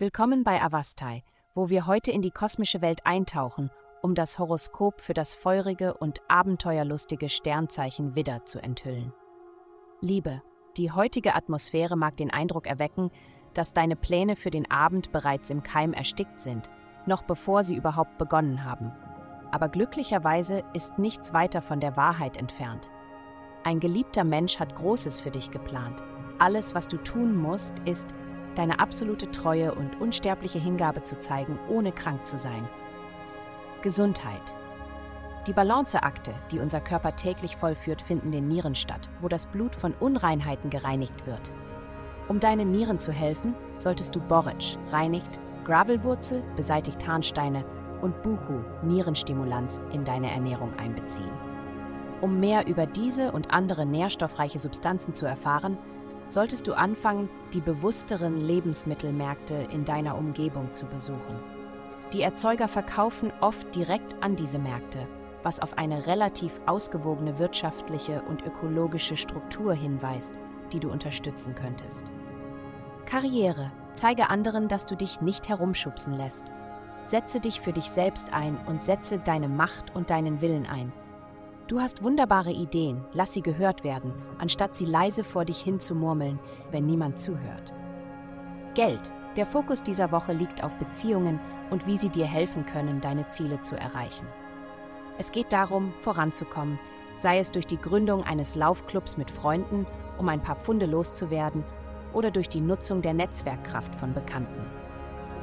Willkommen bei Avastai, wo wir heute in die kosmische Welt eintauchen, um das Horoskop für das feurige und abenteuerlustige Sternzeichen Widder zu enthüllen. Liebe, die heutige Atmosphäre mag den Eindruck erwecken, dass deine Pläne für den Abend bereits im Keim erstickt sind, noch bevor sie überhaupt begonnen haben. Aber glücklicherweise ist nichts weiter von der Wahrheit entfernt. Ein geliebter Mensch hat Großes für dich geplant. Alles, was du tun musst, ist, deine absolute Treue und unsterbliche Hingabe zu zeigen, ohne krank zu sein. Gesundheit. Die Balanceakte, die unser Körper täglich vollführt, finden in den Nieren statt, wo das Blut von Unreinheiten gereinigt wird. Um deinen Nieren zu helfen, solltest du Boric, reinigt, Gravelwurzel, beseitigt Harnsteine und Buchu, Nierenstimulanz, in deine Ernährung einbeziehen. Um mehr über diese und andere nährstoffreiche Substanzen zu erfahren, solltest du anfangen, die bewussteren Lebensmittelmärkte in deiner Umgebung zu besuchen. Die Erzeuger verkaufen oft direkt an diese Märkte, was auf eine relativ ausgewogene wirtschaftliche und ökologische Struktur hinweist, die du unterstützen könntest. Karriere. Zeige anderen, dass du dich nicht herumschubsen lässt. Setze dich für dich selbst ein und setze deine Macht und deinen Willen ein. Du hast wunderbare Ideen, lass sie gehört werden, anstatt sie leise vor dich hin zu murmeln, wenn niemand zuhört. Geld. Der Fokus dieser Woche liegt auf Beziehungen und wie sie dir helfen können, deine Ziele zu erreichen. Es geht darum, voranzukommen, sei es durch die Gründung eines Laufclubs mit Freunden, um ein paar Pfunde loszuwerden, oder durch die Nutzung der Netzwerkkraft von Bekannten.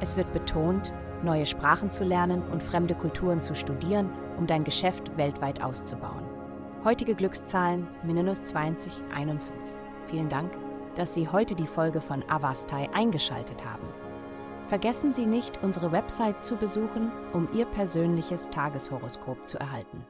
Es wird betont, neue Sprachen zu lernen und fremde Kulturen zu studieren, um dein Geschäft weltweit auszubauen. Heutige Glückszahlen minus 2051. Vielen Dank, dass Sie heute die Folge von Avastai eingeschaltet haben. Vergessen Sie nicht, unsere Website zu besuchen, um Ihr persönliches Tageshoroskop zu erhalten.